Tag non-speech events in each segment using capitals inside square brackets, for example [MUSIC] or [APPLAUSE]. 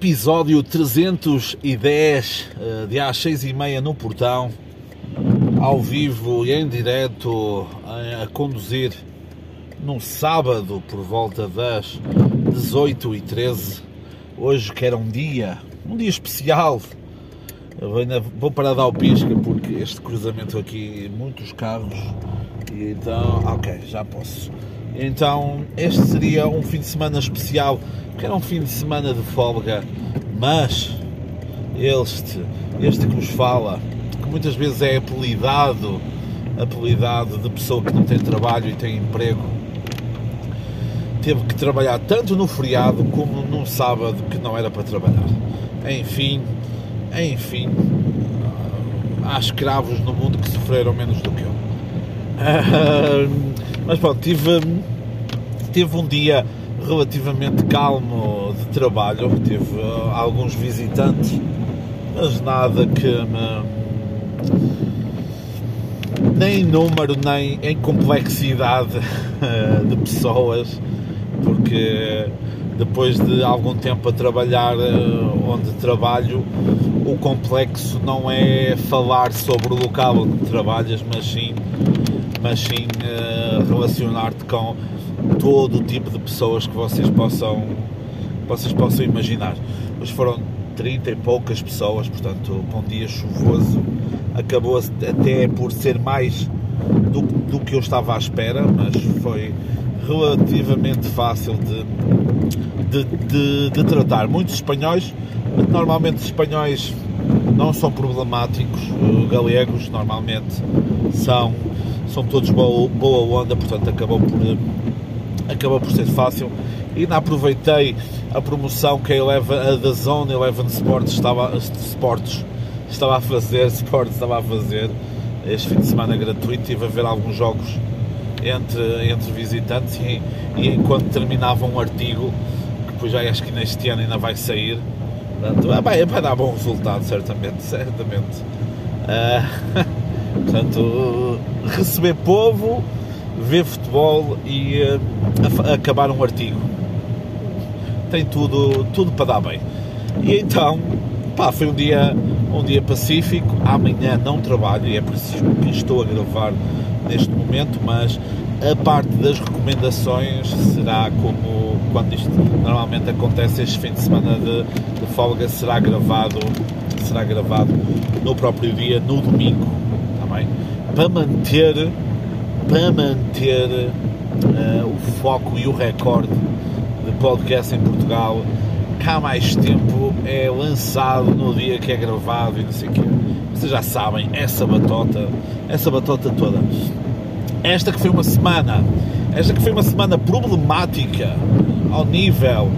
Episódio 310 eh, de às 6 e meia no portão, ao vivo e em direto a conduzir num sábado por volta das 18 e 13 hoje que era um dia, um dia especial. Vou parar de dar o pisca porque este cruzamento aqui, muitos carros e então, ok, já posso então este seria um fim de semana especial que era um fim de semana de folga, mas este, este que nos fala, que muitas vezes é apelidado, apelidado de pessoa que não tem trabalho e tem emprego, teve que trabalhar tanto no feriado como num sábado que não era para trabalhar. Enfim, enfim, há escravos no mundo que sofreram menos do que eu. [LAUGHS] Mas pronto, tive, tive um dia relativamente calmo de trabalho, tive uh, alguns visitantes, mas nada que me. nem em número, nem em complexidade uh, de pessoas, porque depois de algum tempo a trabalhar uh, onde trabalho, o complexo não é falar sobre o local onde trabalhas, mas sim, mas sim relacionar-te com todo o tipo de pessoas que vocês possam, vocês possam imaginar. Mas foram 30 e poucas pessoas, portanto, um dia chuvoso, acabou até por ser mais do, do que eu estava à espera, mas foi relativamente fácil de, de, de, de tratar. Muitos espanhóis, normalmente espanhóis não são problemáticos, galegos normalmente são, são todos boa, boa onda, portanto acabou por acabou por ser fácil. Ainda aproveitei a promoção que a, Eleven, a da Zone Eleven Sports estava, Sports estava a fazer, [LAUGHS] Sports estava a fazer este fim de semana gratuito. Estive a ver alguns jogos entre, entre visitantes e, e enquanto terminava um artigo, que depois já acho que neste ano ainda vai sair, portanto, vai, vai dar bom resultado, certamente, certamente. Uh, [LAUGHS] portanto, receber povo ver futebol e uh, acabar um artigo. Tem tudo, tudo para dar bem. E então, pá, foi um dia, um dia pacífico. Amanhã não trabalho e é isso que estou a gravar neste momento, mas a parte das recomendações será como quando isto normalmente acontece este fim de semana de, de folga, será gravado, será gravado no próprio dia, no domingo, para manter para manter uh, o foco e o recorde de podcast em Portugal, cá mais tempo é lançado no dia que é gravado e não sei o quê. Vocês já sabem, essa batota, essa batota toda. Esta que foi uma semana, esta que foi uma semana problemática ao nível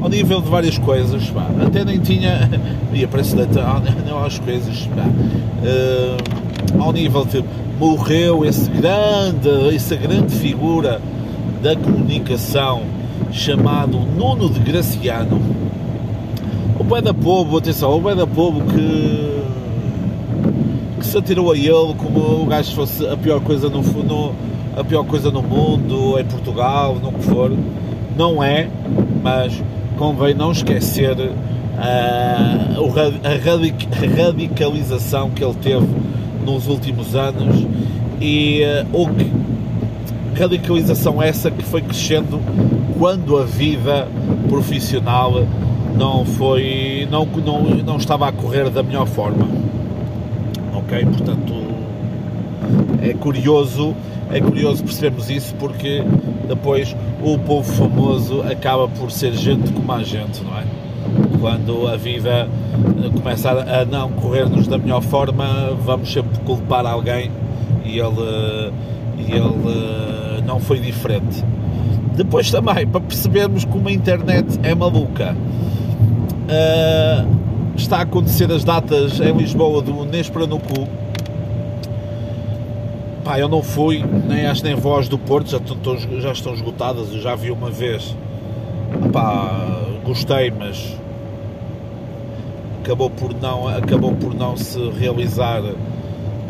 ao nível de várias coisas, pá. até nem tinha, [LAUGHS] ia parece [LAUGHS] não as coisas, pá. Uh, ao nível de morreu esse grande, essa grande figura da comunicação chamado Nuno de Graciano. O pai da povo, atenção, o pai da povo que, que se atirou a ele como o gajo fosse a pior coisa no, no a pior coisa no mundo, em Portugal, no que for. Não é, mas convém não esquecer uh, a radicalização que ele teve nos últimos anos e uh, o que radicalização essa que foi crescendo quando a vida profissional não foi não, não, não estava a correr da melhor forma. Ok? Portanto é curioso é curioso percebermos isso porque depois o povo famoso acaba por ser gente como a gente não é quando a vida começa a não correr-nos da melhor forma, vamos sempre culpar alguém e ele, e ele não foi diferente. Depois também, para percebermos como a internet é maluca, uh, está a acontecer as datas em Lisboa do Nespera no Cu. Pá, eu não fui, nem as nem voz do Porto, já estão, já estão esgotadas, eu já vi uma vez. Pá, gostei, mas acabou por não, acabou por não se realizar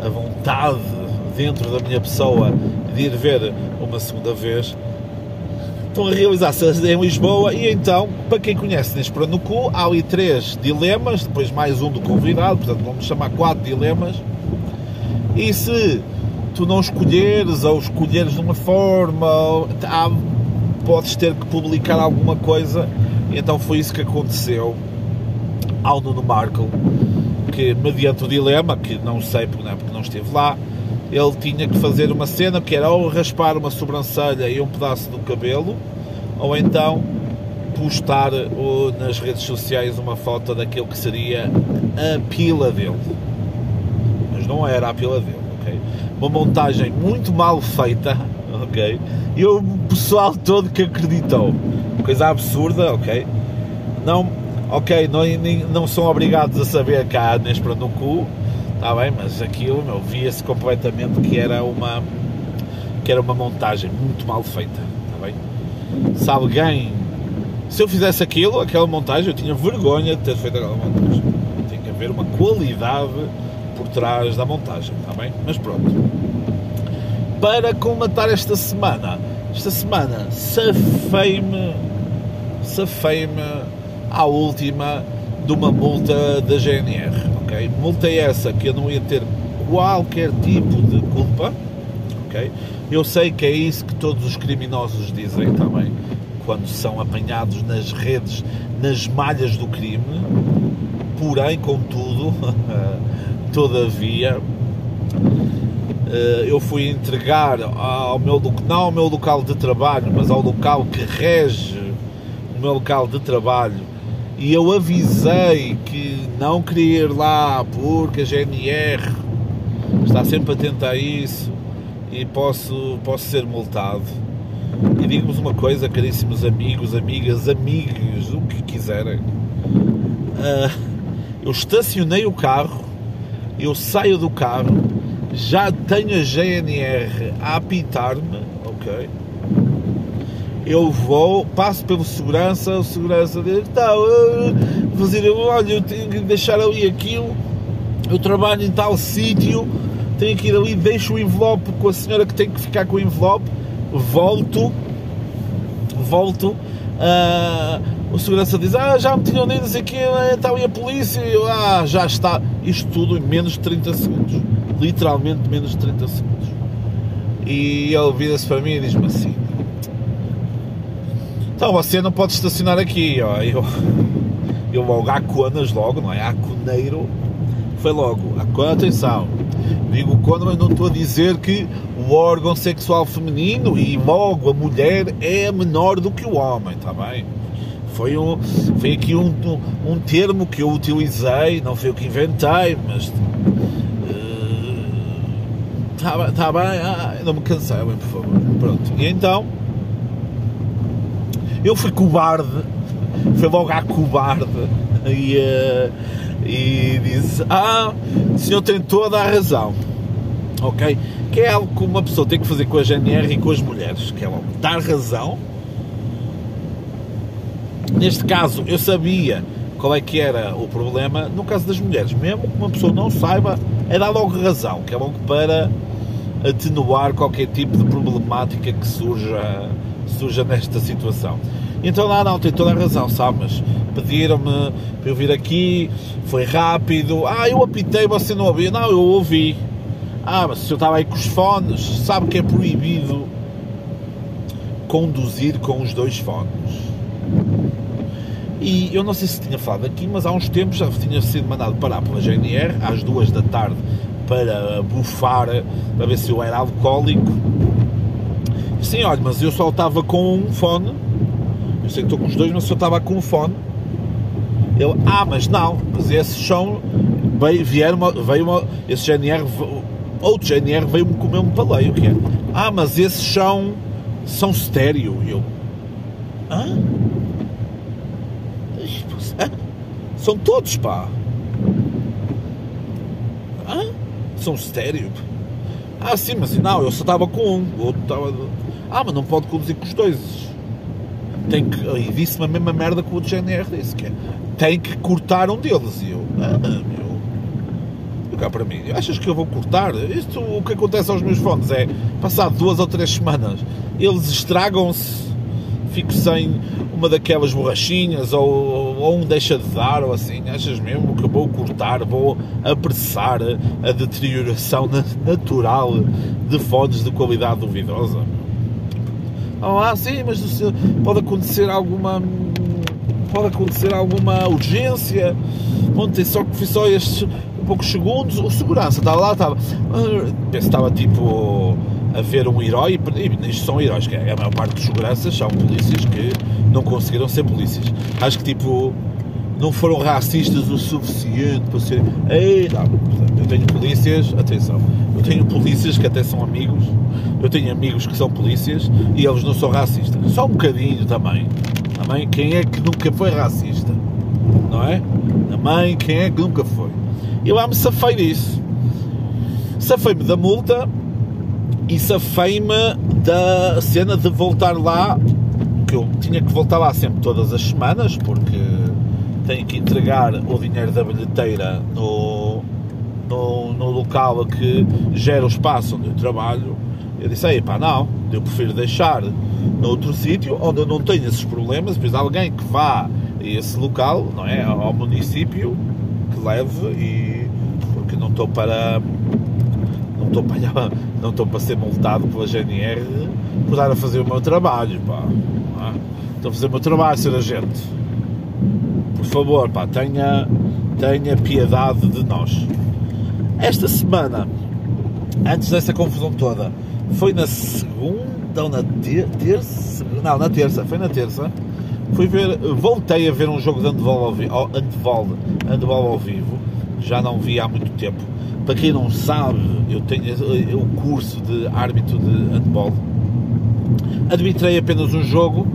a vontade dentro da minha pessoa de ir ver uma segunda vez. estão a realizar-se em Lisboa e então, para quem conhece Nespera no Cu, há ali três dilemas, depois mais um do convidado, portanto vamos chamar quatro dilemas. E se tu não escolheres ou escolheres de uma forma, há, podes ter que publicar alguma coisa. Então foi isso que aconteceu ao Nuno Markle, que mediante o dilema, que não sei porque não, é porque não esteve lá, ele tinha que fazer uma cena que era ou raspar uma sobrancelha e um pedaço do cabelo, ou então postar nas redes sociais uma foto daquilo que seria a pila dele. Mas não era a pila dele, ok? Uma montagem muito mal feita, [LAUGHS] ok? E o pessoal todo que acreditou. Coisa absurda, ok? Não, ok, não, não são obrigados a saber cá há para no cu, Está bem, mas aquilo, meu, via-se completamente que era uma que era uma montagem muito mal feita, está bem? Se alguém se eu fizesse aquilo, aquela montagem, eu tinha vergonha de ter feito aquela montagem. Tem que haver uma qualidade por trás da montagem, está bem? Mas pronto. Para comatar esta semana, esta semana safei-me, safei-me à última de uma multa da GNR ok? Multa essa que eu não ia ter qualquer tipo de culpa, ok? Eu sei que é isso que todos os criminosos dizem também, quando são apanhados nas redes, nas malhas do crime, porém, contudo, [LAUGHS] todavia, eh, eu fui entregar ao meu, não ao meu local de trabalho, mas ao local que rege o meu local de trabalho e eu avisei que não queria ir lá porque a GNR está sempre atenta a isso e posso, posso ser multado. E digo-vos uma coisa, caríssimos amigos, amigas, amigos, o que quiserem. Uh, eu estacionei o carro, eu saio do carro, já tenho a GNR a apitar-me, ok? Eu vou, passo pelo segurança, o segurança diz, tá, fazer, olha, eu tenho que deixar ali aquilo, eu trabalho em tal sítio, tenho que ir ali, deixo o envelope com a senhora que tem que ficar com o envelope, volto, volto, uh, o segurança diz, ah, já me tinham dito isso aqui, está ali a polícia, eu, ah, já está, isto tudo em menos de 30 segundos, literalmente menos de 30 segundos. E ele vira-se para mim e diz-me assim, então você não pode estacionar aqui, ó. Eu, eu logo, Aconas logo, não é? Aconeiro foi logo. Acona, atenção. Digo quando, mas não estou a dizer que o órgão sexual feminino e logo a mulher é menor do que o homem, está bem? Foi, um, foi aqui um, um, termo que eu utilizei, não foi o que inventei, mas Está uh, tá bem, ah, não me cansei, por favor. Pronto. E então, eu fui cobarde, fui logo à cobarde e, uh, e disse: Ah, o senhor tem toda a razão, ok? Que é algo que uma pessoa tem que fazer com a GNR e com as mulheres, que é logo dar razão. Neste caso, eu sabia qual é que era o problema no caso das mulheres, mesmo que uma pessoa não saiba, é dar logo razão, que é logo para atenuar qualquer tipo de problemática que surja surja nesta situação. Então lá não, tem toda a razão, sabe? Mas pediram-me para eu vir aqui, foi rápido. Ah, eu apitei, você não ouviu? Não, eu ouvi. Ah, mas se eu estava aí com os fones, sabe que é proibido conduzir com os dois fones. E eu não sei se tinha falado aqui, mas há uns tempos já tinha sido mandado parar pela GNR às duas da tarde para bufar, para ver se eu era alcoólico Sim, olha, mas eu só estava com um fone. Eu sei que estou com os dois, mas só estava com um fone. Ele, ah, mas não, mas esses são. Veio, vieram uma, veio uma. Esse GNR, outro GNR veio-me comer um paleio, que é. Ah, mas esses são. são estéreo. E eu. Hã? Hã? São todos, pá. Hã? São estéreo? Ah, sim, mas não, eu só estava com um, o outro estava. Ah, mas não pode conduzir com os dois. Tem que. E disse-me a mesma merda que o GNR disse, que é. Tem que cortar um deles. E eu. Ah, meu. Eu cá para mim, achas que eu vou cortar? Isto, o que acontece aos meus fones é, passado duas ou três semanas, eles estragam-se fico sem uma daquelas borrachinhas ou, ou um deixa de dar ou assim, achas mesmo que vou cortar, vou apressar a deterioração natural de fones de qualidade duvidosa? Ah, sim, mas pode acontecer alguma pode acontecer alguma urgência. Ontem só que foi só estes poucos segundos, o segurança estava lá, estava. Que estava tipo a ver um herói, e isto são heróis, que é a maior parte dos seguranças são polícias que não conseguiram ser polícias. Acho que tipo não foram racistas o suficiente para ser. Ei, não, eu tenho polícias, atenção, eu tenho polícias que até são amigos, eu tenho amigos que são polícias e eles não são racistas. Só um bocadinho também. Também, quem é que nunca foi racista? Não é? Também, quem é que nunca foi? Eu lá me safei disso. Safei-me da multa e safei-me da cena de voltar lá, que eu tinha que voltar lá sempre todas as semanas, porque tenho que entregar o dinheiro da bilheteira no, no, no local que gera o espaço onde eu trabalho. Eu disse, aí pá, não, eu prefiro deixar noutro sítio onde eu não tenho esses problemas, depois alguém que vá a esse local, não é, ao município, que leve e porque não estou para não estou para [LAUGHS] não estou para ser multado pela GNR por estar a fazer o meu trabalho, pá. É? Estou a fazer o meu trabalho, ser agente. Por favor, pá, tenha, tenha piedade de nós. Esta semana, antes dessa confusão toda, foi na segunda ou na terça? Não, na terça, foi na terça. Fui ver, voltei a ver um jogo de handball ao, vivo, handball, handball ao vivo, já não vi há muito tempo para quem não sabe, eu tenho o curso de árbitro de handball. Arbitrei apenas um jogo,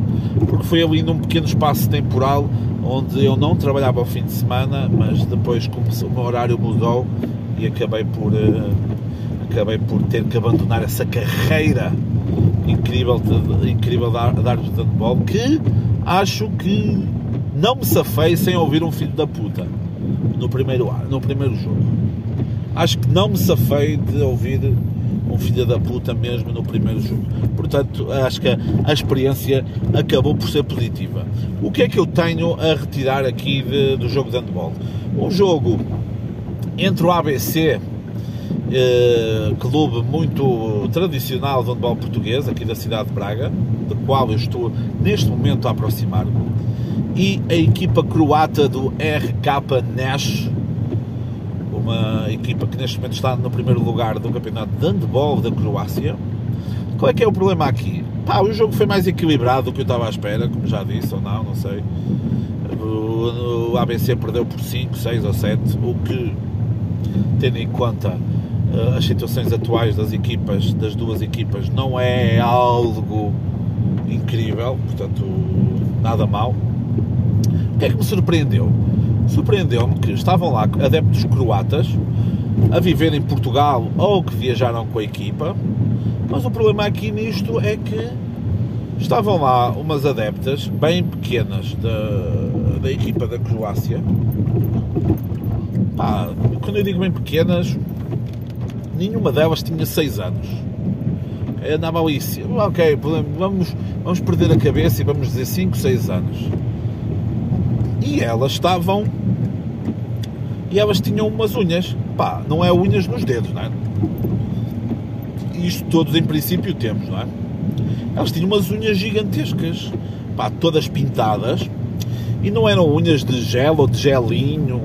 porque foi ali num pequeno espaço temporal onde eu não trabalhava ao fim de semana, mas depois começou, o meu horário mudou e acabei por, uh, acabei por ter que abandonar essa carreira incrível de, incrível de árbitro de handball que acho que não me safei sem ouvir um filho da puta no primeiro, no primeiro jogo. Acho que não me safei de ouvir filho da puta mesmo no primeiro jogo. Portanto, acho que a, experiência acabou por ser positiva. O que é que eu tenho a retirar aqui de, do jogo de handball? Um jogo entre o ABC, eh, clube muito tradicional de handball português, aqui da cidade de Braga, do qual eu estou neste momento a aproximar-me, e a equipa croata do RK Nash, uma equipa que neste momento está no primeiro lugar do campeonato de handball da Croácia. Qual é que é o problema aqui? Pá, o jogo foi mais equilibrado do que eu estava à espera, como já disse, ou não, não sei. O, ABC perdeu por 5, 6 ou 7, o que, tendo em conta uh, as situações atuais das equipas, das duas equipas, não é algo incrível, portanto, nada mal. O que é que me surpreendeu? Surpreendeu-me que estavam lá adeptos croatas a viver em Portugal ou que viajaram com a equipa, mas o problema aqui nisto é que estavam lá umas adeptas bem pequenas da, da equipa da Croácia. Pá, quando eu digo bem pequenas, nenhuma delas tinha 6 anos. Andava ali, ok, vamos, vamos perder a cabeça e vamos dizer 5, 6 anos. E elas estavam e elas tinham umas unhas. Pá, não é unhas nos dedos, não é? Isto todos em princípio temos, não é? Elas tinham umas unhas gigantescas, pá, todas pintadas, e não eram unhas de gel ou de gelinho,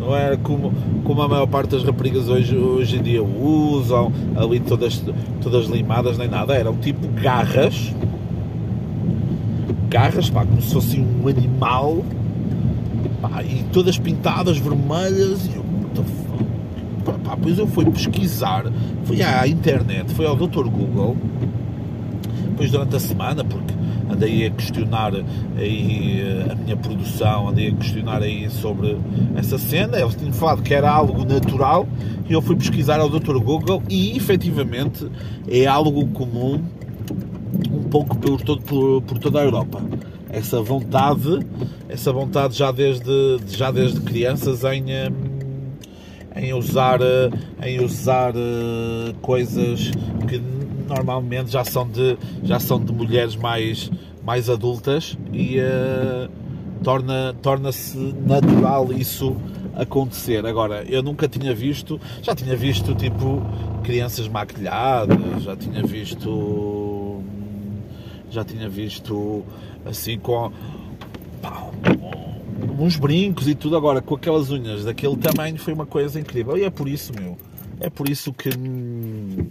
não era como, como a maior parte das raparigas hoje, hoje em dia usam, ali todas, todas limadas, nem nada, eram tipo garras, garras, pá, como se fosse um animal pá, e todas pintadas vermelhas. E eu, pá, pá, pois eu fui pesquisar, fui à internet, fui ao Dr. Google, depois durante a semana, porque andei a questionar aí eh, a minha produção, andei a questionar aí sobre essa cena, eles tinham falado que era algo natural e eu fui pesquisar ao Dr. Google e efetivamente é algo comum um pouco por, todo, por, por toda a Europa essa vontade, essa vontade já desde, já desde crianças em, hum, em usar, em usar eh, coisas que normalmente já são de, já são de mulheres mais, mais adultas e uh, torna, torna-se natural isso acontecer. Agora, eu nunca tinha visto, já tinha visto tipo crianças maquilhadas, já tinha visto já tinha visto assim com pá, uns brincos e tudo agora com aquelas unhas daquele tamanho foi uma coisa incrível e é por isso meu é por isso que hum,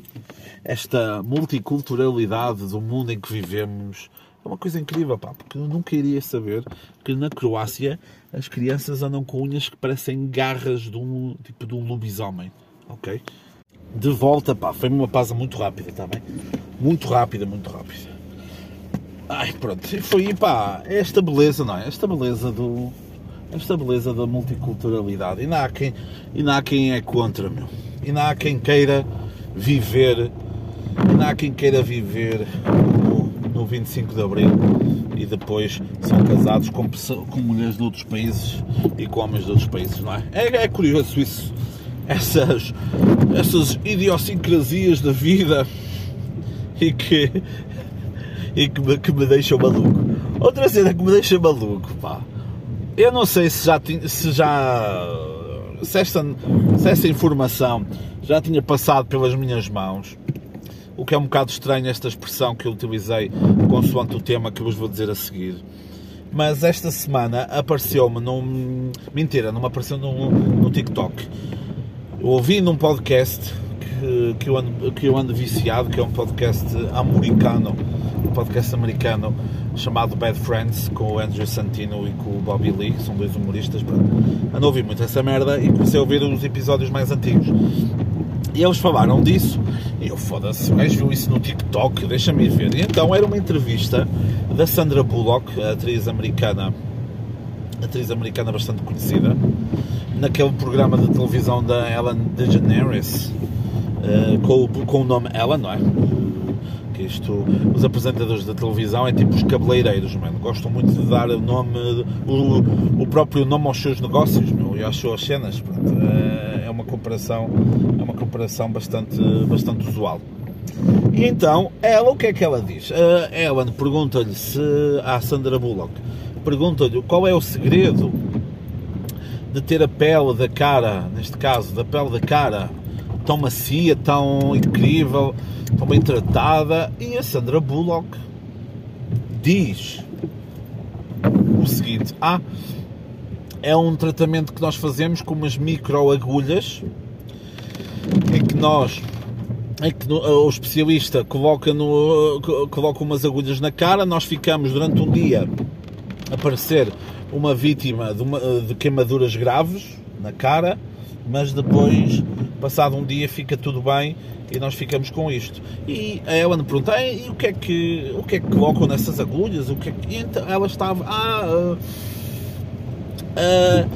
esta multiculturalidade do mundo em que vivemos é uma coisa incrível, pá, porque eu nunca iria saber que na Croácia as crianças andam com unhas que parecem garras de um tipo de um lobisomem, ok? De volta, pá, foi uma pausa muito rápida, tá bem? Muito rápida, muito rápida. Ai, pronto, foi, pá, esta beleza, não é? Esta beleza do. Esta beleza da multiculturalidade. E não há quem, e não há quem é contra, meu. E não há quem queira viver. E não há quem queira viver no 25 de Abril e depois são casados com, com mulheres de outros países e com homens de outros países, não é? É, é curioso isso, essas, essas idiosincrasias da vida [LAUGHS] e que, e que, me, que me deixam maluco. Outra cena que me deixa maluco, pá. Eu não sei se já se já se esta, se essa informação já tinha passado pelas minhas mãos o que é um bocado estranho esta expressão que eu utilizei consoante o tema que vos vou dizer a seguir. Mas esta semana apareceu-me num. Mentira, não me apareceu no, no TikTok. Eu ouvi num podcast que, que, eu ando, que eu ando viciado, que é um podcast americano, um podcast americano chamado Bad Friends, com o Andrew Santino e com o Bobby Lee, que são dois humoristas. Ando a ouvir muito essa merda e comecei a ouvir os episódios mais antigos. E eles falaram disso. E eu, foda-se, o gajo viu isso no TikTok, deixa-me ir ver. E então era uma entrevista da Sandra Bullock, atriz americana, atriz americana bastante conhecida, naquele programa de televisão da Ellen DeGeneres, uh, com, com o nome Ellen, não é? Isto, os apresentadores da televisão é tipo os cabeleireiros, mano. Gostam muito de dar o nome, o, o próprio nome aos seus negócios, meu, e às suas cenas. Pronto. É, é uma comparação, é uma comparação bastante, bastante usual. E então, ela, o que é que ela diz? A Ellen pergunta-lhe se, Sandra Bullock, pergunta-lhe qual é o segredo de ter a pele da cara, neste caso, da pele da cara tão macia, tão incrível, tão bem tratada. E a Sandra Bullock diz o seguinte: Ah, é um tratamento que nós fazemos com umas microagulhas em que nós em que o especialista coloca, no, coloca umas agulhas na cara, nós ficamos durante um dia a parecer uma vítima de, uma, de queimaduras graves na cara, mas depois, passado um dia, fica tudo bem e nós ficamos com isto. E a Ellen pergunta, e o que é que, o que, é que colocam nessas agulhas? O que é que... E então ela estava, ah, uh, uh,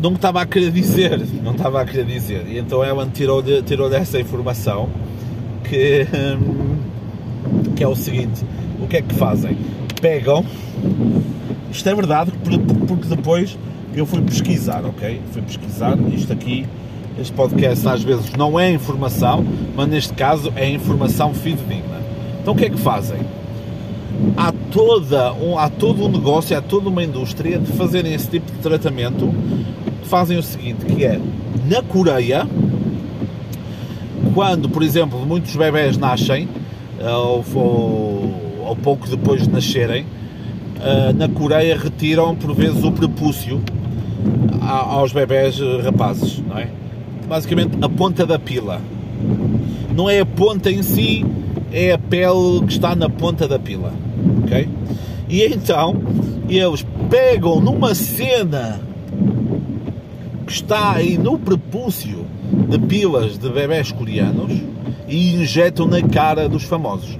não estava a querer dizer, não estava a querer dizer. E então a Ellen tirou-lhe tirou essa informação que, que é o seguinte, o que é que fazem? Pegam, isto é verdade, porque depois eu fui pesquisar, ok? Fui pesquisar, isto aqui este podcast às vezes não é informação, mas neste caso é informação fidedigna. Então o que é que fazem? Há, toda um, há todo um negócio, há toda uma indústria de fazerem esse tipo de tratamento. Fazem o seguinte, que é, na Coreia, quando, por exemplo, muitos bebés nascem, eh, ou, ou, ou pouco depois de nascerem, eh, na Coreia retiram por vezes o prepúcio aos bebés rapazes, não é? Basicamente a ponta da pila. Não é a ponta em si, é a pele que está na ponta da pila. Ok? E então eles pegam numa cena que está aí no prepúcio de pilas de bebés coreanos e injetam na cara dos famosos.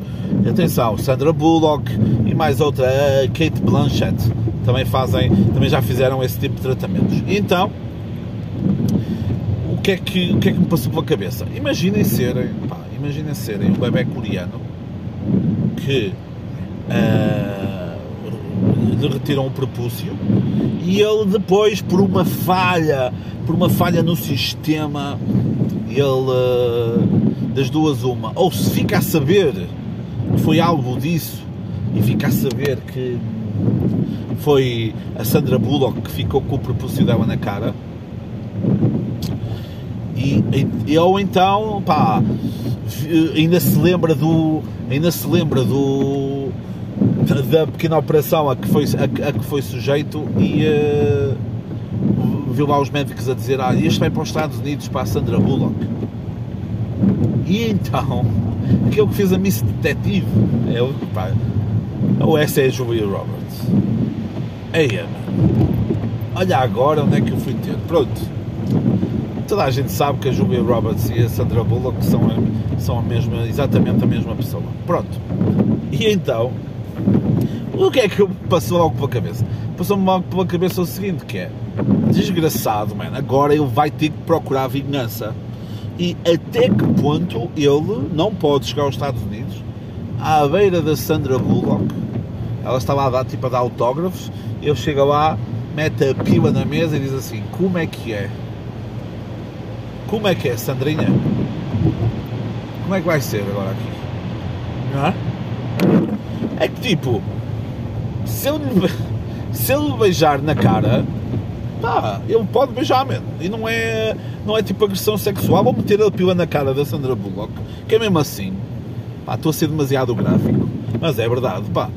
Atenção, Sandra Bullock e mais outra, Kate Blanchett, também fazem, também já fizeram esse tipo de tratamentos. Então, que é que, o que é que me passou pela cabeça? Imaginem serem, pá, imaginem serem um bebê coreano que uh, lhe retiram o prepúcio e ele depois, por uma falha, por uma falha no sistema, ele uh, das duas uma, ou se fica a saber que foi algo disso e fica a saber que foi a Sandra Bullock que ficou com o propósito dela na cara. E, e, ou então, pá, ainda se lembra do. Ainda se lembra do. da, pequena operação a que foi, a, a que foi sujeito e uh, viu lá os médicos a dizer ah, este vai para os Estados Unidos para a Sandra Bullock. E então, [LAUGHS] aquele que fez a Miss Detetive é o. Pá, ou essa é a Julia Roberts? Eia, olha agora onde é que eu fui ter. Pronto. Toda a gente sabe que a Julia Roberts e a Sandra Bullock são a, são a mesma, exatamente a mesma pessoa. Pronto. E então, o que é que passou logo pela cabeça? Passou-me logo pela cabeça o seguinte, que é desgraçado, mano, agora ele vai ter que procurar vingança. E até que ponto ele não pode chegar aos Estados Unidos à beira da Sandra Bullock. Ela está lá a dar, tipo, a dar autógrafos. Ele chega lá, mete a pila na mesa e diz assim: Como é que é? Como é que é, Sandrinha? Como é que vai ser agora aqui? Não é? É que tipo, se ele, se ele beijar na cara, pá, ele pode beijar mesmo. E não é, não é tipo agressão sexual. Vou meter a pila na cara da Sandra Bullock, que é mesmo assim. Pá, estou a ser demasiado gráfico. Mas é verdade, pá.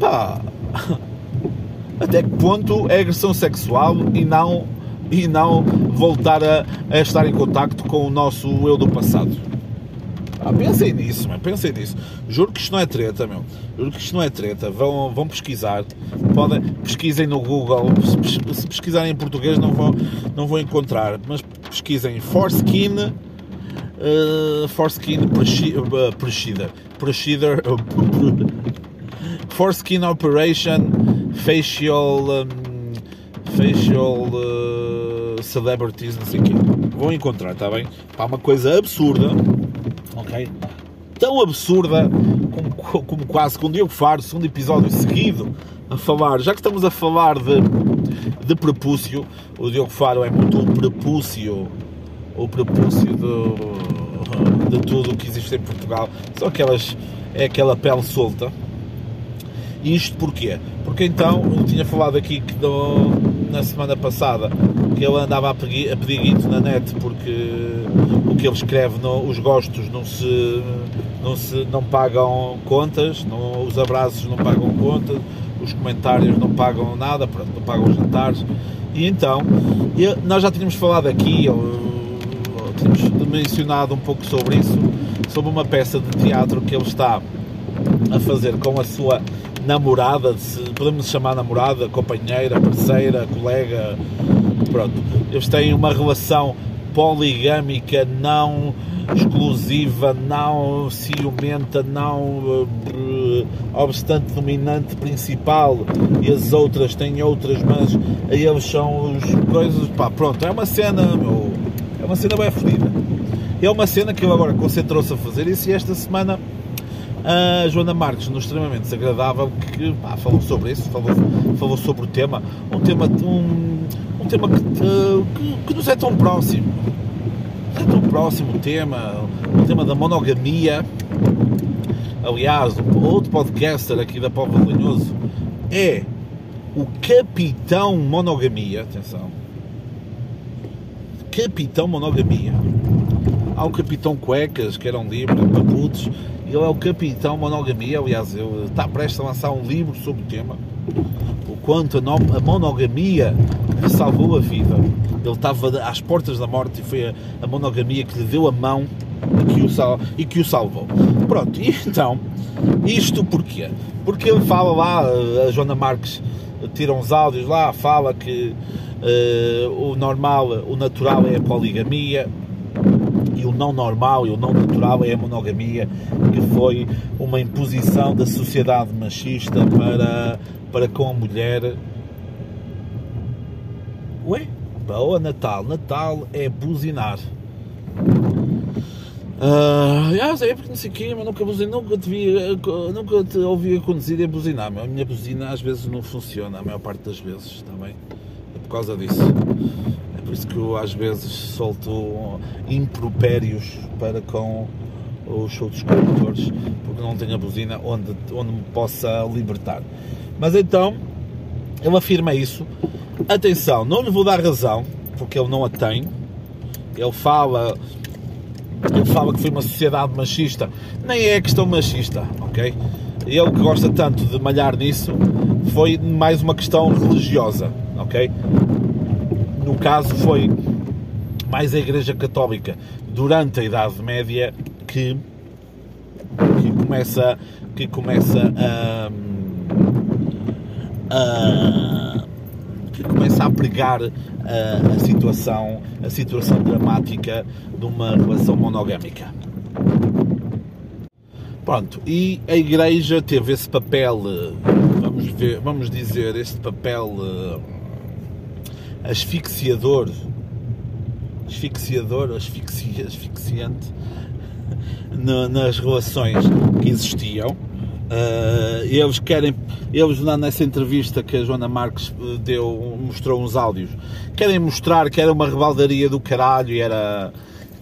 Pá. [LAUGHS] Até que ponto é agressão sexual e não e não voltar a, a estar em contacto com o nosso eu do passado. Ah, pensem nisso, man, pensem nisso. Juro que isto não é treta, meu. Juro que isto não é treta. Vão, vão pesquisar. Podem, pesquisem no Google. Se, pesquisarem em português não vão, não vão encontrar. Mas pesquisem Foreskin. Uh, Foreskin Procedure. Procedure. Foreskin Operation Facial. Um, facial. Uh, celebrities, não sei o quê. Vão encontrar, está bem? Pá, uma coisa absurda, ok? Tão absurda como, como quase com o Diogo Faro, segundo episódio seguido, a falar, já que estamos a falar de, de prepúcio, o Diogo Faro é muito o prepúcio, o prepúcio de, de tudo o que existe em Portugal. São aquelas, é aquela pele solta. Isto porquê? Porque então, eu tinha falado aqui que no, na semana passada ele andava a pedir, a pedir guito na net porque o que ele escreve, no, os gostos não se, não se não pagam contas, não, os abraços não pagam contas, os comentários não pagam nada, pronto, não pagam jantares. E então, eu, nós já tínhamos falado aqui, ou, ou, tínhamos mencionado um pouco sobre isso, sobre uma peça de teatro que ele está a fazer com a sua namorada, se podemos chamar namorada, companheira, parceira, colega, pronto. Eles têm uma relação poligâmica, não exclusiva, não ciumenta, não uh, obstante dominante principal e as outras têm outras, mas eles são os coisas, pá, pronto, é uma cena, meu, é uma cena bem fodida. É uma cena que ele agora concentrou-se a fazer isso e esta semana a Joana Marques, no extremamente desagradável, que pá, falou sobre isso, falou, falou sobre o tema, um tema, um, um tema que, que, que, nos é tão próximo. É tão próximo o tema, o tema da monogamia. Aliás, outro podcaster aqui da Povo Lanhoso é o Capitão Monogamia. Atenção. Capitão Monogamia. Há o Capitão Cuecas, que era um livro para putos, ele é o capitão monogamia, aliás, ele está prestes a lançar um livro sobre o tema. O quanto a, monogamia salvou a vida. Ele estava às portas da morte e foi a, monogamia que lhe deu a mão e que o, sal, e que o salvou. Pronto, e então, isto porquê? Porque ele fala lá, a Joana Marques tira uns áudios lá, fala que uh, o normal, o natural é a poligamia, não normal e o não natural é a monogamia, que foi uma imposição da sociedade machista para, para com a mulher. Ué? Boa Natal. Natal é buzinar. Uh, é porque não sei o quê, mas nunca, buzina, nunca, te nunca te ouvi a conduzir e a buzinar. A minha buzina às vezes não funciona, a maior parte das vezes, bem? É por causa disso. Por isso que eu às vezes solto impropérios para com os outros condutores, porque não tenho a buzina onde, onde me possa libertar. Mas então, ele afirma isso. Atenção, não lhe vou dar razão, porque ele não a tem. Ele fala, ele fala que foi uma sociedade machista. Nem é questão machista, ok? Ele que gosta tanto de malhar nisso, foi mais uma questão religiosa, ok? No caso foi mais a Igreja Católica durante a Idade Média que, que começa que começa a, a que começa a pregar a, a, situação a situação dramática de uma relação monogâmica. Pronto, e a Igreja teve esse papel, vamos ver, vamos dizer, este papel uh, asfixiador, asfixiador, asfixia, asfixiante nas relações que existiam. Uh, eles querem, eles nessa entrevista que a Joana Marques eh, deu, mostrou uns áudios, querem mostrar que era uma rebaldaria do caralho e era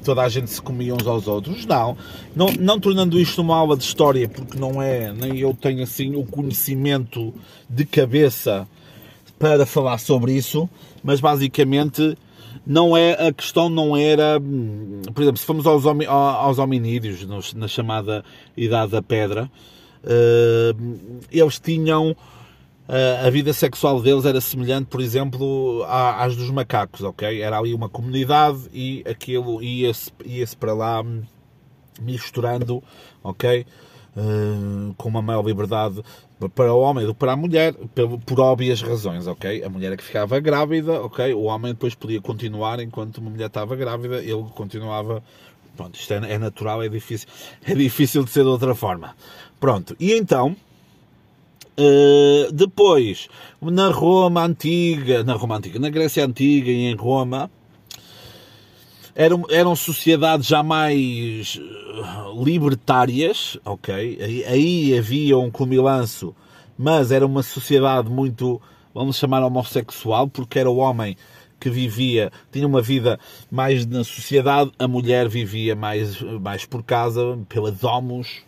toda a gente se comia uns aos outros. Não, não, não tornando isto uma aula de história, porque não é, nem eu tenho assim o conhecimento de cabeça para falar sobre isso, mas basicamente não é a questão não era, por exemplo, se formos aos, aos hominídeos na chamada Idade da Pedra, eh, eles tinham a vida sexual deles era semelhante, por exemplo, às dos macacos, ok? Era ali uma comunidade e aquilo ia-se ia para lá misturando, ok? Uh, com uma maior liberdade para o homem do que para a mulher, por, por óbvias razões, ok? A mulher é que ficava grávida, ok? O homem depois podia continuar enquanto uma mulher estava grávida, ele continuava. Pronto, isto é, é natural, é difícil, é difícil de ser de outra forma. Pronto, e então Uh, depois, na Roma Antiga, na Roma Antiga, na Grécia Antiga e em Roma, eram, eram sociedades já mais eh, libertárias, ok? Aí, aí havia um comilanço, mas era uma sociedade muito, vamos chamar homossexual, porque era o homem que vivia, tinha uma vida mais na sociedade, a mulher vivia mais, mais por casa, pela domus,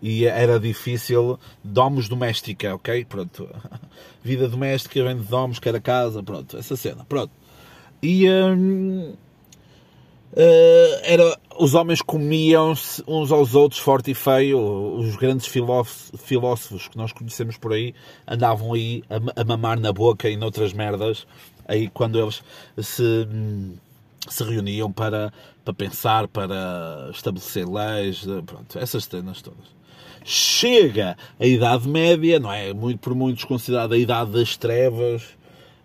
e era difícil. Domos doméstica, ok? Pronto. [LAUGHS] Vida doméstica vem de domos, que era casa, pronto. Essa cena, pronto. E. Hum, Uh, era, os homens comiam-se uns aos outros forte e feio. Os grandes filósofos que nós conhecemos por aí andavam aí a, a, mamar na boca e noutras merdas. Aí quando eles se, se reuniam para, para pensar, para estabelecer leis, pronto, essas cenas todas chega a Idade Média, não é? Muito por muitos considerada a Idade das Trevas,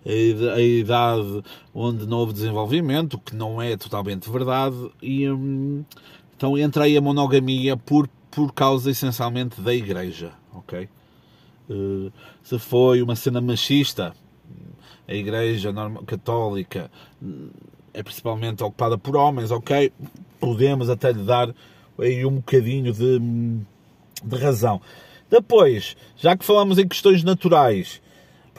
a idade onde não houve desenvolvimento, que não é totalmente verdade, e hum, então entra aí a monogamia por, por causa essencialmente da Igreja, ok? Uh, se foi uma cena machista, a Igreja católica hum, é principalmente ocupada por homens, ok? Podemos até lhe dar aí um bocadinho de hum, de razão. Depois, já que falamos em questões naturais,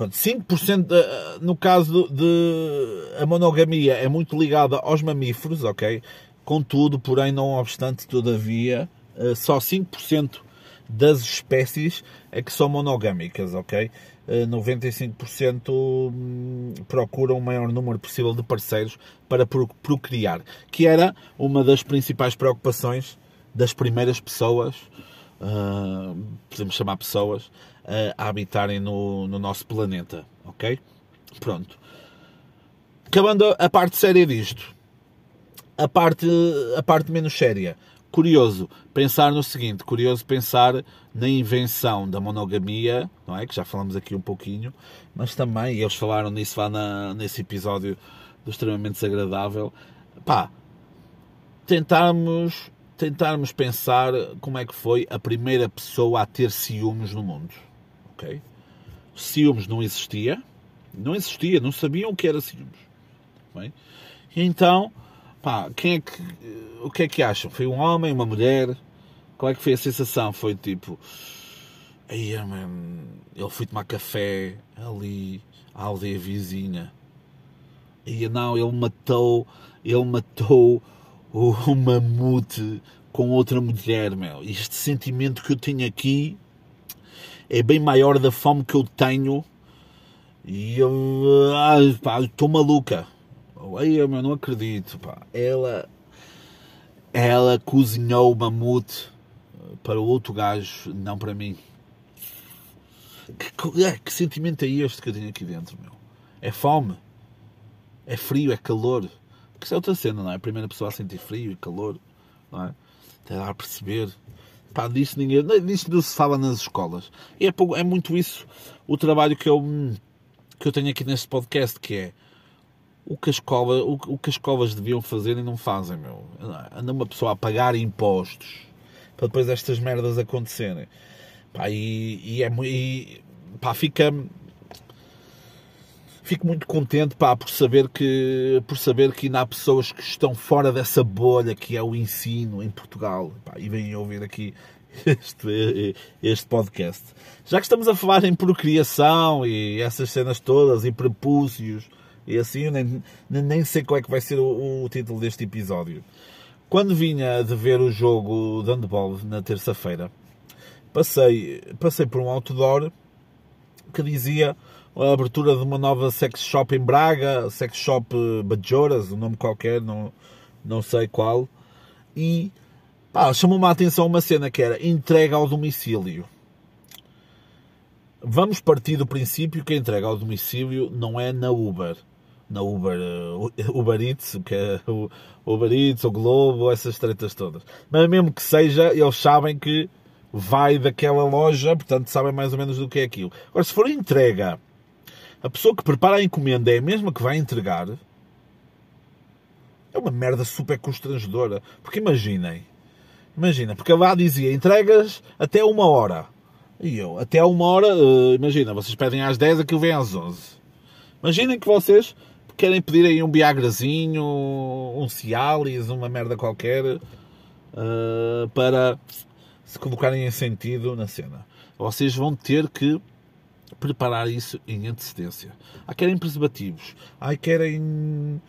pronto, 5% de, no caso de a monogamia é muito ligada aos mamíferos, ok? Contudo, porém, não obstante, todavia, eh, só 5% das espécies é que são monogâmicas, ok? 95% eh, hum, procuram o maior número possível de parceiros para procriar, que era uma das principais preocupações das primeiras pessoas uh, podemos chamar pessoas, uh, a habitarem no, no nosso planeta, ok? Pronto. Acabando a parte séria disto, a parte, a parte menos séria. Curioso pensar no seguinte, curioso pensar na invenção da monogamia, não é? Que já falamos aqui um pouquinho, mas também, eles falaram nisso lá na, nesse episódio do extremamente desagradável, pá, tentarmos tentarmos pensar como é que foi a primeira pessoa a ter ciúmes no mundo. Ok? Ciúmes não existia. Não existia, não sabiam o que era ciúmes. Bem? então, pá, quem é que, o que é que acham? Foi um homem, uma mulher? Qual é que foi a sensação? Foi tipo, aí, man, ele foi tomar café ali à aldeia vizinha. E não, ele matou, ele matou o, mamute, com outra mulher, meu. Este sentimento que eu tenho aqui é bem maior da fome que eu tenho. E eu. Estou maluca. Ai, eu não acredito, pá. Ela. Ela cozinhou o mamute para o outro gajo, não para mim. Que, é, que sentimento é este que eu tenho aqui dentro, meu? É fome? É frio? É calor? Porque isso é outra cena, não é? A primeira pessoa a sentir frio e calor, não é? Até dar a perceber. Pá, disso, ninguém, disso não se fala nas escolas. E é, é muito isso o trabalho que eu, que eu tenho aqui neste podcast, que é o que, as escolas, o, o que as escolas deviam fazer e não fazem, meu. Anda uma pessoa a pagar impostos para depois estas merdas acontecerem. Pá, e, e é e, pá, fica fico muito contente pá, por saber que por saber que ainda há pessoas que estão fora dessa bolha que é o ensino em Portugal pá, e vêm ouvir aqui este, este podcast. Já que estamos a falar em procriação e essas cenas todas e prepúcios e assim, nem, nem sei qual é que vai ser o, o título deste episódio. Quando vinha de ver o jogo de handball na terça-feira, passei, passei por um outdoor que dizia a abertura de uma nova sex shop em Braga, sex shop Bajoras, um nome qualquer, não, não sei qual, e chamou-me a atenção uma cena que era entrega ao domicílio. Vamos partir do princípio que a entrega ao domicílio não é na Uber, na Uber, uh, Uber Eats, que é Uber Eats, o Globo, essas tretas todas. Mas mesmo que seja, eles sabem que vai daquela loja, portanto sabem mais ou menos do que é aquilo. Agora, se for entrega a pessoa que prepara a encomenda é a mesma que vai entregar, é uma merda super constrangedora. Porque imaginem, imagina, porque lá dizia entregas até uma hora. E eu, até uma hora, eh, imagina, vocês pedem às 10, aquilo vem às 11. Imaginem que vocês querem pedir aí um Viagrazinho, um Cialis, uma merda qualquer, uh, para se colocarem em sentido na cena. Vocês vão ter que preparar isso em antecedência. Ah, querem preservativos. Ai, querem,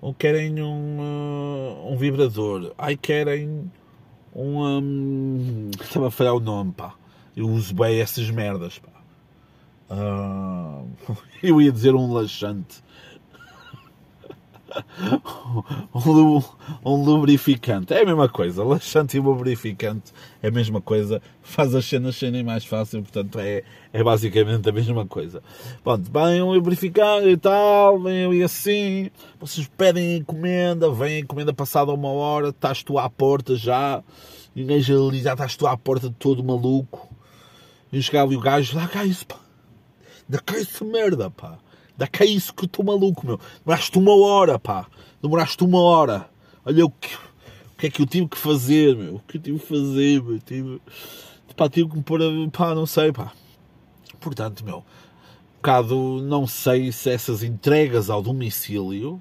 ou querem um, uh, um vibrador. Ai, querem um... um estava a falhar o nome, pá. Eu uso bem essas merdas, pá. Uh, [LAUGHS] eu ia dizer um laxante [LAUGHS] um, um lubrificante. É a mesma coisa. Laxante e lubrificante é a mesma coisa. Faz as cenas serem mais fáceis. Portanto, é, é basicamente a mesma coisa. Pronto, vem um lubrificante e tal. Vem e assim. Vocês pedem encomenda. Vem encomenda passada uma hora. Estás tu à porta já. Ninguém já ali. Estás tu à porta todo maluco. E chegava e o gajo. Lá cá isso, pá. Da cá isso merda, pá. Dá cá isso que eu estou maluco, meu. Demoraste uma hora, pá. Demoraste uma hora. Olha o que, o que é que eu tive que fazer, meu. O que eu tive que fazer, meu. Tive, pá, tive que me pôr a... Pá, não sei, pá. Portanto, meu. Um bocado, não sei se essas entregas ao domicílio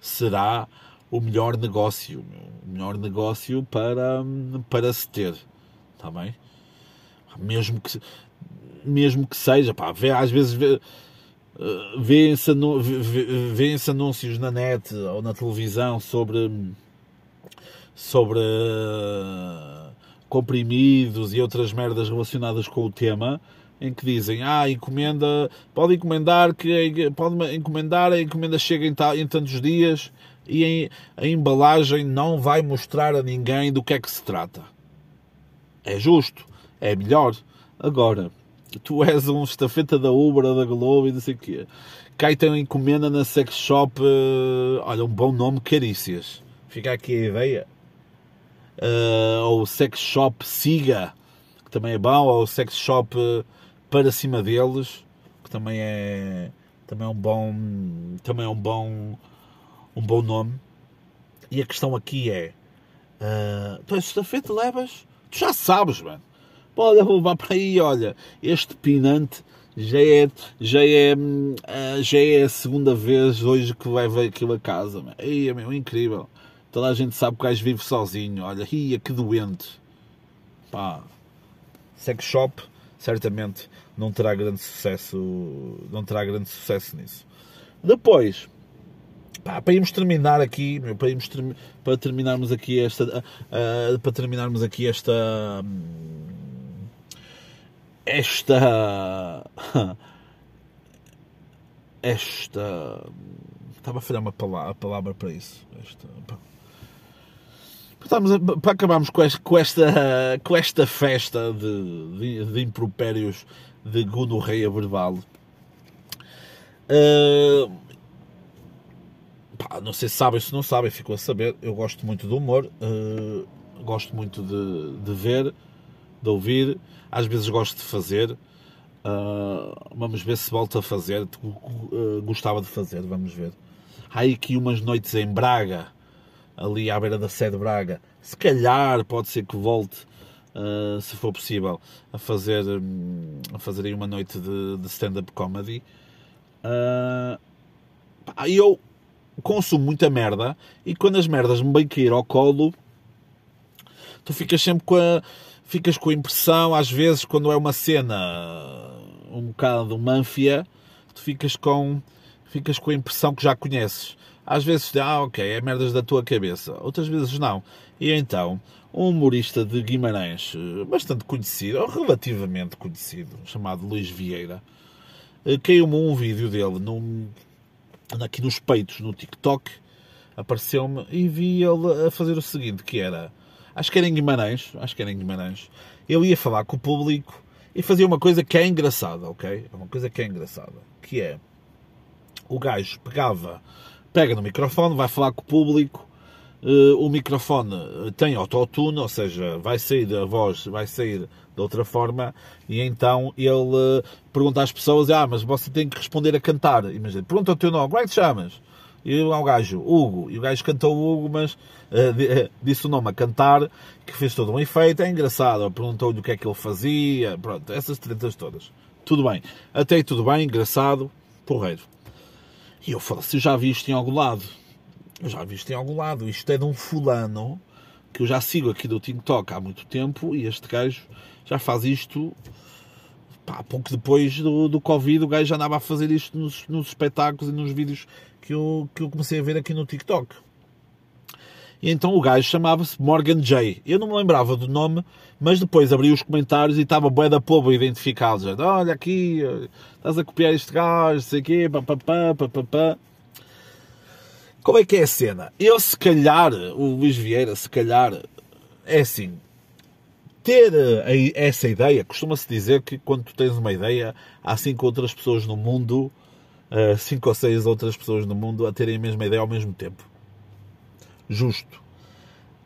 será o melhor negócio, meu. O melhor negócio para, para se ter. Está bem? Mesmo que mesmo que seja, pá, às vezes vê, vêem-se vê anúncios na net ou na televisão sobre sobre uh, comprimidos e outras merdas relacionadas com o tema em que dizem ah encomenda pode encomendar que pode encomendar a encomenda chega em, em tantos dias e em, a embalagem não vai mostrar a ninguém do que é que se trata. É justo é melhor. Agora tu és um estafeta da Uber da Globo e não sei o quê. Cai tem uma encomenda na sex shop, uh, olha, um bom nome, Carícias. Fica aqui a ideia. Uh, ou sex shop Siga, que também é bom, ou sex shop uh, para cima deles, que também é também é um bom também é um bom um bom nome. E a questão aqui é uh, tu és estafeta, levas? Tu já sabes, mano pode levar para aí, olha, este pinante já é, já é, eh, já é a segunda vez hoje que ver aquilo a casa. Aí, é meu, incrível. Toda a gente sabe que o gajo vive sozinho. Olha, ia que doente. Pá, sex shop, certamente não terá grande sucesso, não terá grande sucesso nisso. Depois, Pá, para irmos terminar aqui, para, irmos para terminarmos aqui esta, uh, para terminarmos aqui esta, esta, [LAUGHS] esta, estava a falhar uma palavra, a palavra para isso, esta, Estamos para acabarmos com esta, com esta, com esta festa de, de, de impropérios de gonorreia verbal. Uh, pá, não sei se sabem, se não sabem, ficou a saber. Eu gosto muito do humor, uh, gosto muito de, de, ver, de ouvir, às vezes gosto de fazer. Uh, vamos ver se volta a fazer. gostava de fazer, vamos ver. Há aqui umas noites em Braga ali à beira da sede de Braga. Se calhar pode ser que volte, uh, se for possível, a fazer, um, a fazer aí uma noite de, de stand-up comedy. Uh, eu consumo muita merda e quando as merdas me bem cair ao colo, tu ficas sempre com a, ficas com a impressão, às vezes, quando é uma cena um bocado manfia, tu ficas com, ficas com a impressão que já conheces. Às vezes, ah, ok, é merdas da tua cabeça. Outras vezes não. E então, um humorista de Guimarães, eh, bastante conhecido, ou relativamente conhecido, chamado Luís Vieira, eh, caiu-me um vídeo dele num, aqui nos peitos, no TikTok, apareceu-me e vi ele a fazer o seguinte, que era, acho que era em Guimarães, acho que era em Guimarães, ele ia falar com o público e fazia uma coisa que é engraçada, ok? Uma coisa que é engraçada, que é, o gajo pegava pega no microfone, vai falar com o público, uh, o microfone eh, tem autotune, ou seja, vai sair a voz, vai sair de outra forma, e então ele uh, pergunta às pessoas, ah, mas você tem que responder a cantar. Imagina, pergunta o teu nome, como é que te chamas? E lá o gajo, Hugo, e o gajo cantou Hugo, mas uh, disse o nome a cantar, que fez todo um efeito, é engraçado, perguntou-lhe o que é que ele fazia, pronto, essas tretas todas. Tudo bem, até aí tudo bem, engraçado, porreiro. E eu falo assim, já vi isto em algum lado. Eu já vi isto em algum lado. Isto é de um fulano que eu já sigo aqui do TikTok há muito tempo e este gajo já faz isto pá, pouco depois do, do Covid. O gajo já andava a fazer isto nos, nos espetáculos e nos vídeos que eu, que eu comecei a ver aqui no TikTok. E então o gajo chamava-se Morgan J. Eu não me lembrava do nome, mas depois abri os comentários e estava bué da povo identificado. Já, Olha aqui, estás a copiar este gajo, sei o quê, papapá, papapá. Como é que é a cena? Eu, se calhar, o Luís Vieira, se calhar, é assim, ter eh, essa ideia, costuma-se dizer que quando tu tens uma ideia, há cinco outras pessoas no mundo, eh, cinco ou seis outras pessoas no mundo a terem a mesma ideia ao mesmo tempo justo.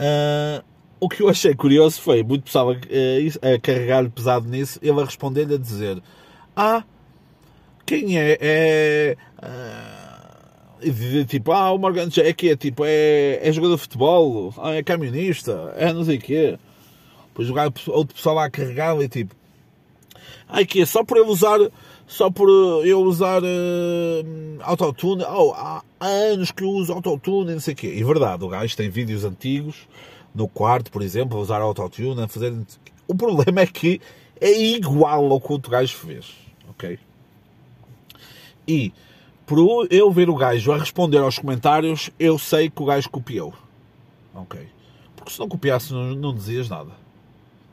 Uh, o que eu achei curioso foi, muito pessoal a, a carregar-lhe pesado nisso, ele a responder-lhe a dizer: Ah, quem é? É. Uh, tipo, ah, o Morgan é que é tipo, é, é jogador de futebol, ah, é camionista, é não sei o quê. Depois o outro pessoal lá a carregar e tipo, ai que é só por ele usar só por eh, eu usar uh, autotune. Oh, há, anos que eu uso autotune e não sei o quê. E verdade, o gajo tem vídeos antigos no quarto, por exemplo, a usar autotune, a fazer. O problema é que é igual ao que o gajo fez. Ok? E por eu ver o gajo a responder aos comentários, eu sei que o gajo copiou. Ok? Porque se não copiasse, não, não dizias nada.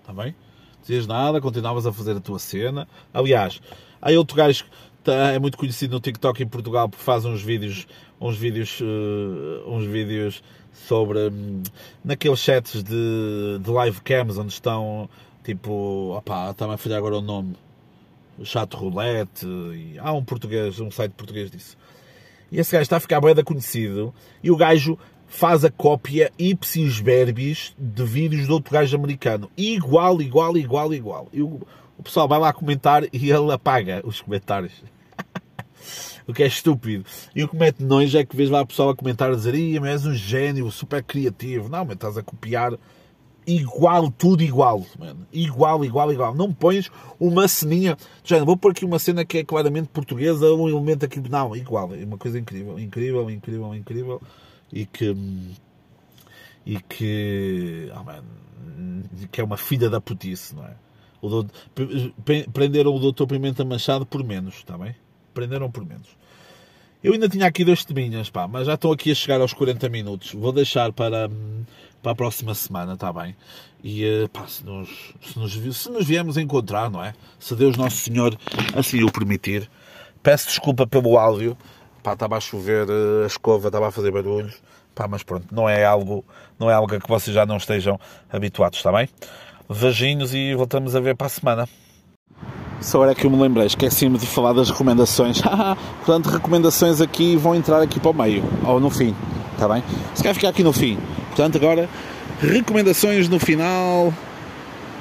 Está bem? Dizias nada, continuavas a fazer a tua cena. Aliás, Há outro gajo que tá, é muito conhecido no TikTok em Portugal porque faz uns vídeos, uns vídeos, uh, uns vídeos sobre um, naqueles chats de, de live cams onde estão tipo, opá, está-me a falhar agora o nome, chat roulette, e há um português, um site português disso. E esse gajo está a ficar bem conhecido e o gajo faz a cópia ipsis verbis de vídeos de outro gajo americano. Igual, igual, igual, igual. E o, pessoal vai lá comentar e ele apaga os comentários. [LAUGHS] o que é estúpido. E o que mete nojo é que vês lá o pessoal a comentar a dizer mas és um gênio, super criativo. Não, mas estás a copiar igual, tudo igual, mano. Igual, igual, igual. Não pões uma ceninha. Já vou pôr aqui uma cena que é claramente portuguesa, um elemento aqui. Não, igual. É uma coisa incrível, incrível, incrível, incrível. E que. E que. Oh, man, que é uma filha da putice, não é? O doutor, prenderam o doutor Pimenta Machado por menos, está bem? Prenderam por menos. Eu ainda tinha aqui dois teminhas, pá, mas já estou aqui a chegar aos 40 minutos. Vou deixar para, para a próxima semana, está bem? E eh, pá, se nos, se, nos, se nos viemos encontrar, não é? Se Deus Nosso Senhor assim o permitir. Peço desculpa pelo áudio, pá, estava a chover, eh, a escova estava a fazer barulhos, pá, mas pronto, não é algo, não é algo a que vocês já não estejam habituados, está bem? Vajinhos e voltamos a ver para a semana. Só era que eu me lembrei, esqueci-me de falar das recomendações. [LAUGHS] Portanto, recomendações aqui vão entrar aqui para o meio, ou no fim, está bem? Se quer ficar aqui no fim. Portanto, agora, recomendações no final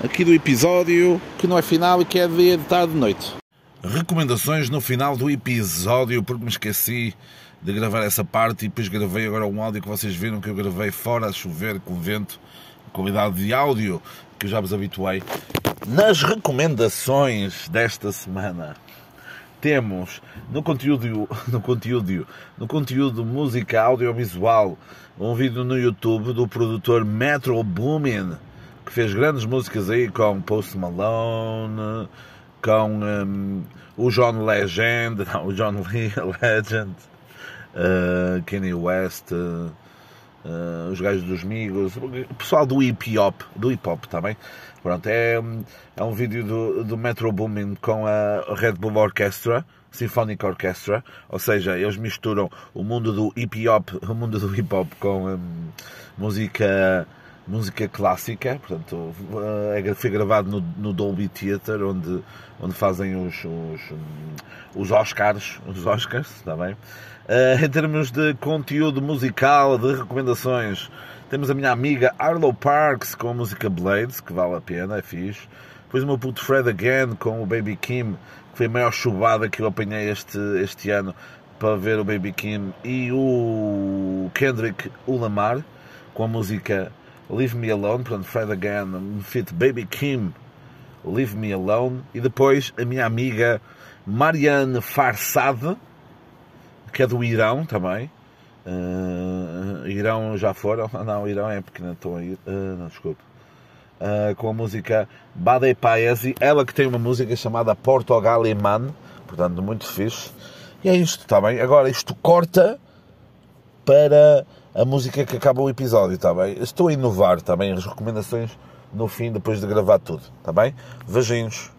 aqui do episódio, que não é final e que é de tarde de noite recomendações no final do episódio, porque me esqueci de gravar essa parte e depois gravei agora um áudio que vocês viram que eu gravei fora a chover, com vento, qualidade de áudio que eu já vos habituei. Nas recomendações desta semana temos no conteúdo, no conteúdo, no conteúdo música audiovisual, um vídeo no YouTube do produtor Metro Boomin, que fez grandes músicas aí com Post Malone, com um, o John Legend, [LAUGHS] não, o John Legend, uh, Kanye West, uh, uh, os gajos dos Migos, o pessoal do hip hop, do hip hop também. Pronto, é, é um vídeo do, do Metro Boomin com a Red Bull Orchestra, Symphonic Orchestra, ou seja, eles misturam o mundo do hip hop, o mundo do hip hop com um, música música clássica, portanto, é, foi gravado no, no Dolby Theatre, onde, onde fazem os, os, os Oscars, os Oscars, está bem? Uh, em termos de conteúdo musical, de recomendações, temos a minha amiga Arlo Parks com a música Blades, que vale a pena, é fixe. Depois o meu puto Fred Again com o Baby Kim, que foi a maior chubada que eu apanhei este, este ano para ver o Baby Kim. E o Kendrick Lamar com a música Leave Me Alone, portanto, Fred Again, fit Baby Kim, Leave Me Alone, e depois a minha amiga Marianne Farsad, que é do Irão também. Uh, Irão já foram? [LAUGHS] Não, Irão é pequena, estou aí. Uh, não, desculpe. Uh, com a música Bade Paesi, ela que tem uma música chamada Portugal Man, portanto, muito fixe. E é isto, está bem? Agora, isto corta para a música que acaba o episódio, está bem? Estou a inovar, está bem? As recomendações no fim, depois de gravar tudo, está bem? Vejinhos.